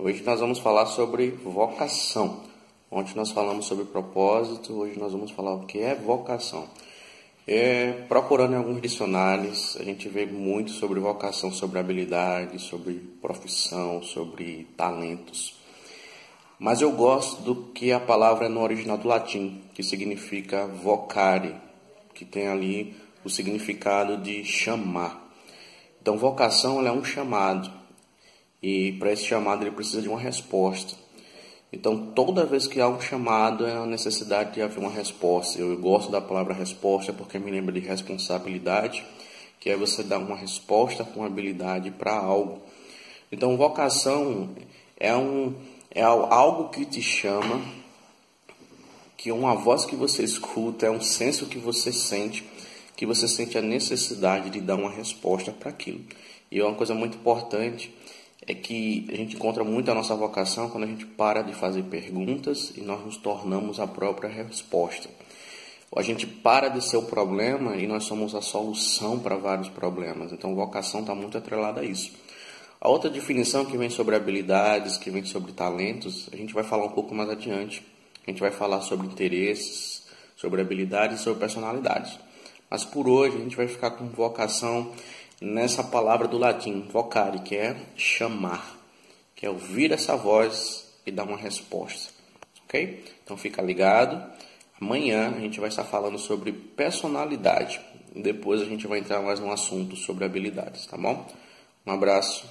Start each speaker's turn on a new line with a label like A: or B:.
A: Hoje nós vamos falar sobre vocação. Ontem nós falamos sobre propósito, hoje nós vamos falar o que é vocação. É, procurando em alguns dicionários, a gente vê muito sobre vocação, sobre habilidade, sobre profissão, sobre talentos. Mas eu gosto do que a palavra é no original do latim, que significa vocare, que tem ali o significado de chamar. Então, vocação é um chamado, e para esse chamado ele precisa de uma resposta. Então, toda vez que há um chamado, é a necessidade de haver uma resposta. Eu gosto da palavra resposta porque me lembra de responsabilidade, que é você dar uma resposta com habilidade para algo. Então, vocação é, um, é algo que te chama, que uma voz que você escuta, é um senso que você sente, que você sente a necessidade de dar uma resposta para aquilo. E é uma coisa muito importante é que a gente encontra muito a nossa vocação quando a gente para de fazer perguntas e nós nos tornamos a própria resposta. Ou a gente para de ser o problema e nós somos a solução para vários problemas. Então, vocação está muito atrelada a isso. A outra definição que vem sobre habilidades, que vem sobre talentos, a gente vai falar um pouco mais adiante. A gente vai falar sobre interesses, sobre habilidades sobre personalidades. Mas por hoje a gente vai ficar com vocação nessa palavra do latim, vocare, que é chamar, que é ouvir essa voz e dar uma resposta. Ok? Então fica ligado. Amanhã a gente vai estar falando sobre personalidade. Depois a gente vai entrar mais num assunto sobre habilidades, tá bom? Um abraço.